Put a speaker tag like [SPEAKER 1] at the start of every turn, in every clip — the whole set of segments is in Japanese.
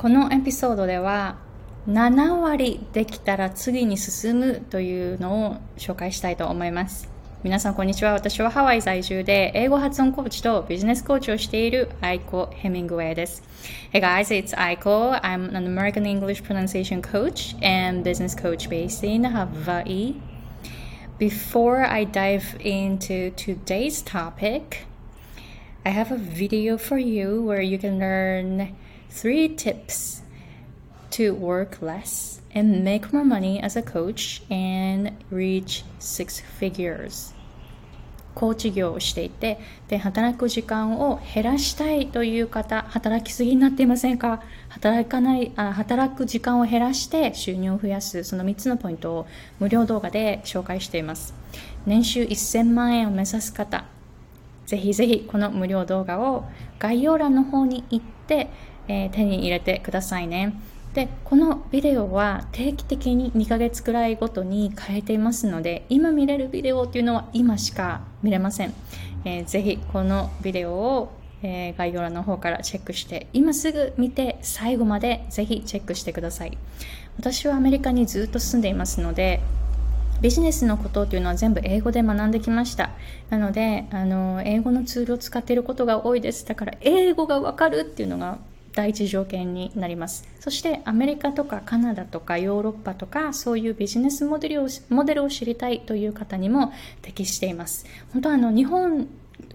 [SPEAKER 1] このエピソードでは7割できたら次に進むというのを紹介したいと思います。皆さんこんにちは。私はハワイ在住で英語発音コーチとビジネスコーチをしているアイコ・ヘミングウェイです。Hey guys, it's Aiko. I'm an American English pronunciation coach and business coach based in Hawaii. Before I dive into today's topic, I have a video for you where you can learn three tips to work less and make more money as a coach and reach six figures. コーチ業をしていてで働く時間を減らしたいという方働きすぎになっていませんか？働かないあ働く時間を減らして収入を増やすその3つのポイントを無料動画で紹介しています。年収1000万円を目指す方ぜひぜひこの無料動画を概要欄の方に行って、えー、手に入れてくださいねでこのビデオは定期的に2ヶ月くらいごとに変えていますので今見れるビデオっていうのは今しか見れません、えー、ぜひこのビデオを、えー、概要欄の方からチェックして今すぐ見て最後までぜひチェックしてください私はアメリカにずっと住んでいますのでビジネスのことっていうのは全部英語で学んできました。なので、あの、英語のツールを使っていることが多いです。だから、英語がわかるっていうのが第一条件になります。そしてアメリカとかカナダとかヨーロッパとかそういうビジネスモデルをモデルを知りたいという方にも適しています。本当あの日本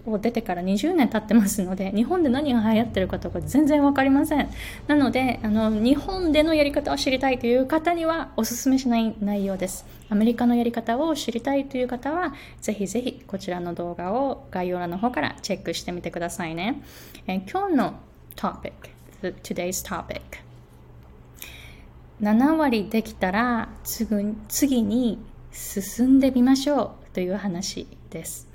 [SPEAKER 1] を出てから20年経ってますので日本で何が流行ってるかとか全然分かりません。なのであの日本でのやり方を知りたいという方にはおすすめしない内容です。アメリカのやり方を知りたいという方はぜひぜひこちらの動画を概要欄の方からチェックしてみてくださいね、え今日のトピック。Today's topic. 7割できたら次に進んでみましょうという話です、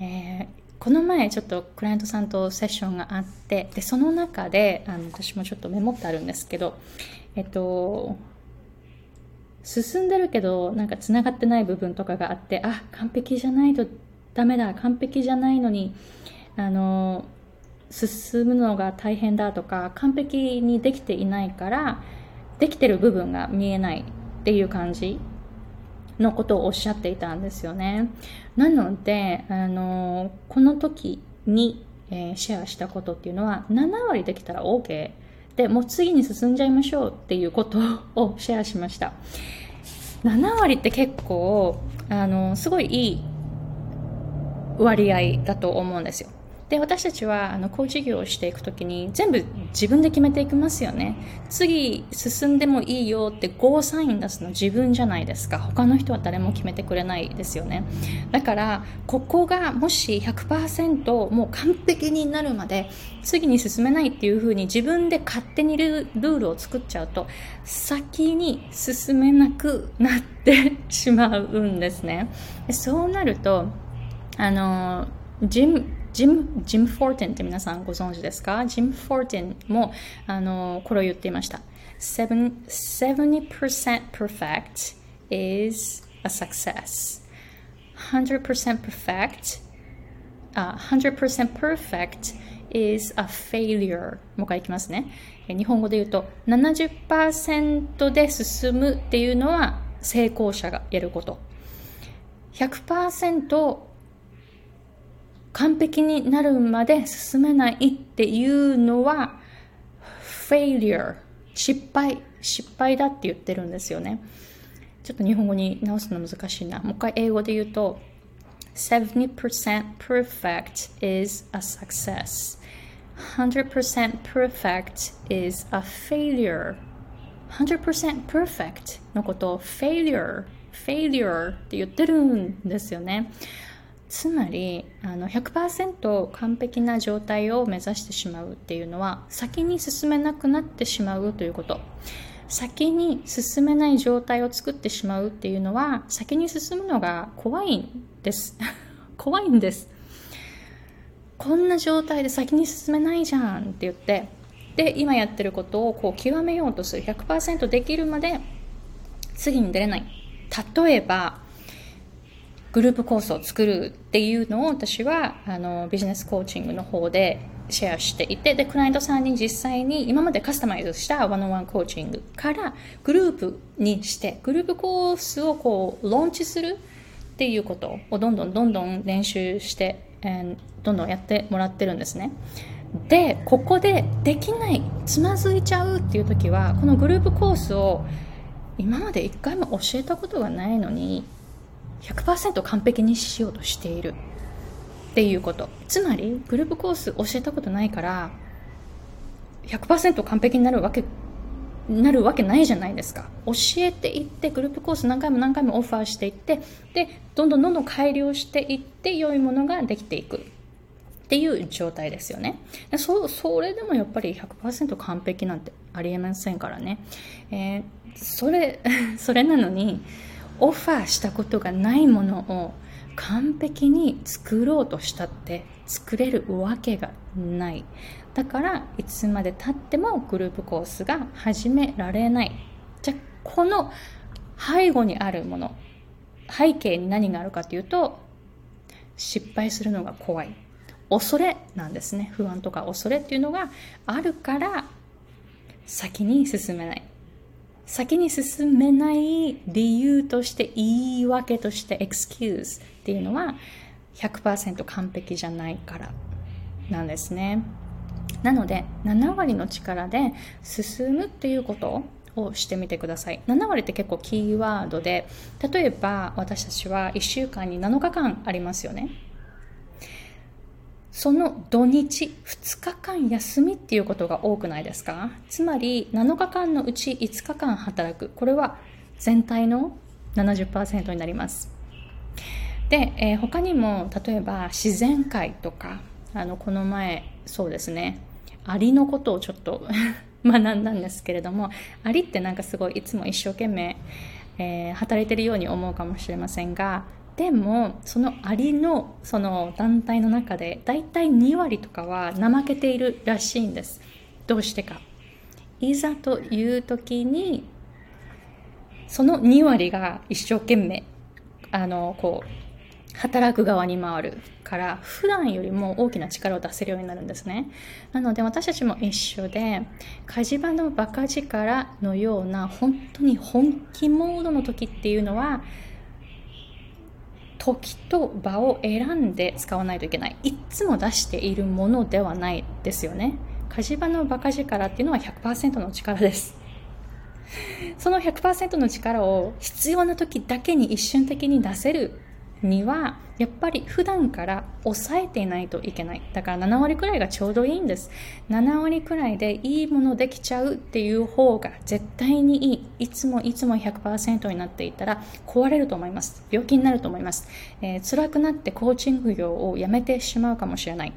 [SPEAKER 1] えー、この前ちょっとクライアントさんとセッションがあってでその中であの私もちょっとメモってあるんですけどえっと進んでるけどなんかつながってない部分とかがあってあ完璧じゃないとダメだ完璧じゃないのにあの進むのが大変だとか完璧にできていないからできてる部分が見えないっていう感じのことをおっしゃっていたんですよね。なので、あのこの時に、えー、シェアしたことっていうのは7割できたら OK でもう次に進んじゃいましょうっていうことをシェアしました。7割って結構あのすごいいい割合だと思うんですよ。で私たちはあのコーチ業をしていく時に全部自分で決めていきますよね。次進んでもいいよってゴーサイン出すの自分じゃないですか。他の人は誰も決めてくれないですよね。だからここがもし100%もう完璧になるまで次に進めないっていう風に自分で勝手にルールを作っちゃうと先に進めなくなって しまうんですね。そうなるとあのジム、ジム・フォーテンって皆さんご存知ですか？ジム・フォーテンも、あの、これを言っていました。70% perfect is a success. 100% perfect, uh, 100% perfect is a failure. もう一回いきますね。日本語で言うと、70%で進むっていうのは成功者がやること。100%完璧になるまで進めないっていうのは failure 失敗失敗だって言ってるんですよね。ちょっと日本語に直すの難しいな。もう一回英語で言うと70% perfect is a success. 100% perfect is a failure. 100% perfect のことを failure failure って言ってるんですよね。つまりあの100%完璧な状態を目指してしまうっていうのは先に進めなくなってしまうということ。先に進めない状態を作ってしまうっていうのは先に進むのが怖いんです。怖いんです。こんな状態で先に進めないじゃんって言ってで今やってることをこう極めようとする。100%できるまで次に出れない。例えばグループコースを作るっていうのを私はあのビジネスコーチングの方でシェアしていて、で、クライアントさんに実際に今までカスタマイズしたワンワンコーチングからグループにして、グループコースをこう、ローンチするっていうことをどんどんどんどん練習して、え、どんどんやってもらってるんですね。で、ここでできない、つまずいちゃうっていう時は、このグループコースを今まで一回も教えたことがないのに、100%完璧にしようとしている。っていうこと。つまりグループコース教えたことないから100%完璧になるわけなるわけないじゃないですか。教えていってグループコース何回も何回もオファーしていってでどんどんどんどん改良していって良いものができていくっていう状態ですよね。そそれでもやっぱり100%完璧なんてありえませんからね、えー、それ それなのにオファーしたことがないものを完璧に作ろうとしたって作れるわけがない。だからいつまでたってもグループコースが始められない。じゃあこの背後にあるもの背景に何があるかというと失敗するのが怖い。恐れなんですね。不安とか恐れっていうのがあるから先に進めない。先に進めない理由として言い訳として excuse っていうのは100%完璧じゃないからなんですね。なので7割の力で進むっていうことをしてみてください。7割って結構キーワードで例えば私たちは1週間に7日間ありますよね。その土日2日間休みっていうことが多くないですか？つまり7日間のうち5日間働く。これは全体の70%になります。で、えー、他にも例えば自然界とかあのこの前そうですね。アリのことをちょっと 学んだんですけれどもアリってなんかすごいいつも一生懸命、えー、働いてるように思うかもしれませんがでもそのアリのその団体の中でだいたい2割とかは怠けているらしいんです。どうしてか。いざという時にその2割が一生懸命あのこう働く側に回るから普段よりも大きな力を出せるようになるんですね。なので私たちも一緒で火事場のバカ力のような本当に本気モードの時っていうのは時と場を選んで使わないといけない。いつも出しているものではないですよね。火事場のバカ力っていうのは100%の力です。その100%の力を必要な時だけに一瞬的に出せるにはやっぱり普段から抑えていないといけない。だから7割くらいがちょうどいいんです。7割くらいでいいものできちゃうっていう方が絶対にいい。いつもいつも100%になっていたら壊れると思います。病気になると思います、えー、辛くなってコーチング業をやめてしまうかもしれない。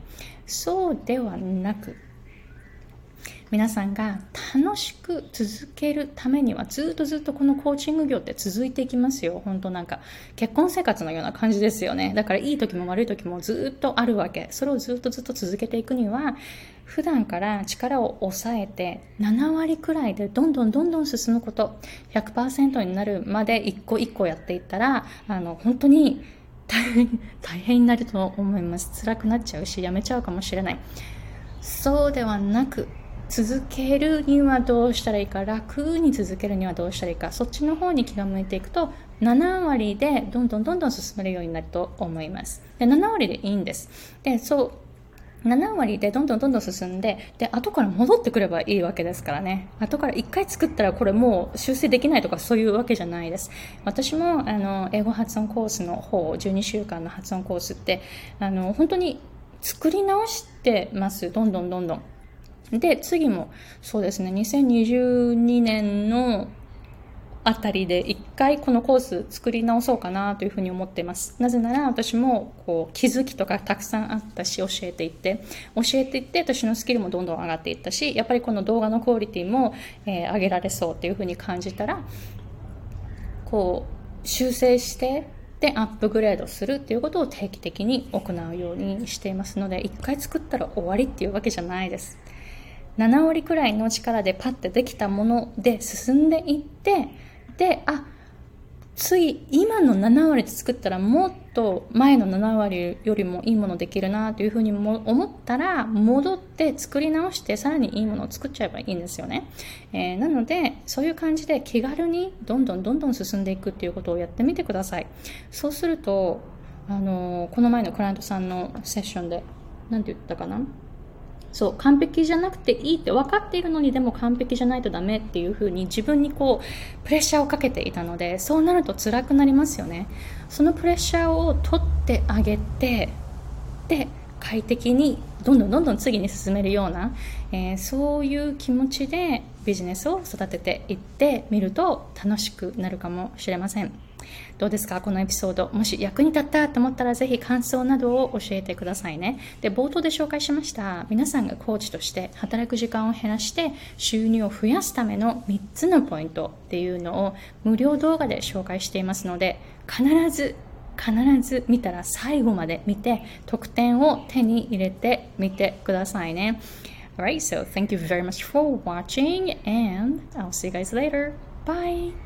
[SPEAKER 1] そうではなく皆さんが楽しく続けるためにはずっとずっとこのコーチング業って続いていきますよ。本当なんか結婚生活のような感じですよね。だからいい時も悪い時もずっとあるわけ。それをずっとずっと続けていくには普段から力を抑えて7割くらいでどんどんどんどん進むこと100%になるまで一個一個やっていったらあの本当に大変大変になると思います。辛くなっちゃうしやめちゃうかもしれない。そうではなく続けるにはどうしたらいいか楽に続けるにはどうしたらいいかそっちの方に気が向いていくと7割でどんどんどんどん進めるようになると思います。で7割でいいんです。でそう7割でどんどんどんどん進んでで後から戻ってくればいいわけですからね。後から1回作ったらこれもう修正できないとかそういうわけじゃないです。私もあの英語発音コースの方12週間の発音コースってあの本当に作り直してます。どんどんどんどん。で、次も、そうですね、2022年のあたりで一回このコース作り直そうかなというふうに思っています。なぜなら私もこう気づきとかたくさんあったし教えていって、教えていって私のスキルもどんどん上がっていったし、やっぱりこの動画のクオリティも、えー、上げられそうっていうふうに感じたら、こう修正してでアップグレードするっていうことを定期的に行うようにしていますので、一回作ったら終わりっていうわけじゃないです。7割くらいの力でパッてできたもので進んでいってであ次今の7割で作ったらもっと前の7割よりもいいものできるなというふうにも思ったら戻って作り直してさらにいいものを作っちゃえばいいんですよね、えー、なのでそういう感じで気軽にどんどんどんどん進んでいくっていうことをやってみてください。そうするとあのこの前のクライアントさんのセッションで何て言ったかな？そう完璧じゃなくていいって分かっているのにでも完璧じゃないとダメっていう風に自分にこうプレッシャーをかけていたのでそうなると辛くなりますよねそのプレッシャーを取ってあげてで快適にどんどんどんどん次に進めるような、えー、そういう気持ちでビジネスを育てていってみると楽しくなるかもしれません。どうですか？このエピソード。もし役に立ったと思ったらぜひ感想などを教えてくださいね。で、冒頭で紹介しました。皆さんがコーチとして働く時間を減らして収入を増やすための3つのポイントっていうのを無料動画で紹介していますので、必ず必ず見たら最後まで見て得点を手に入れてみてくださいね。Alright, so thank you very much for watching and I'll see you guys later. Bye!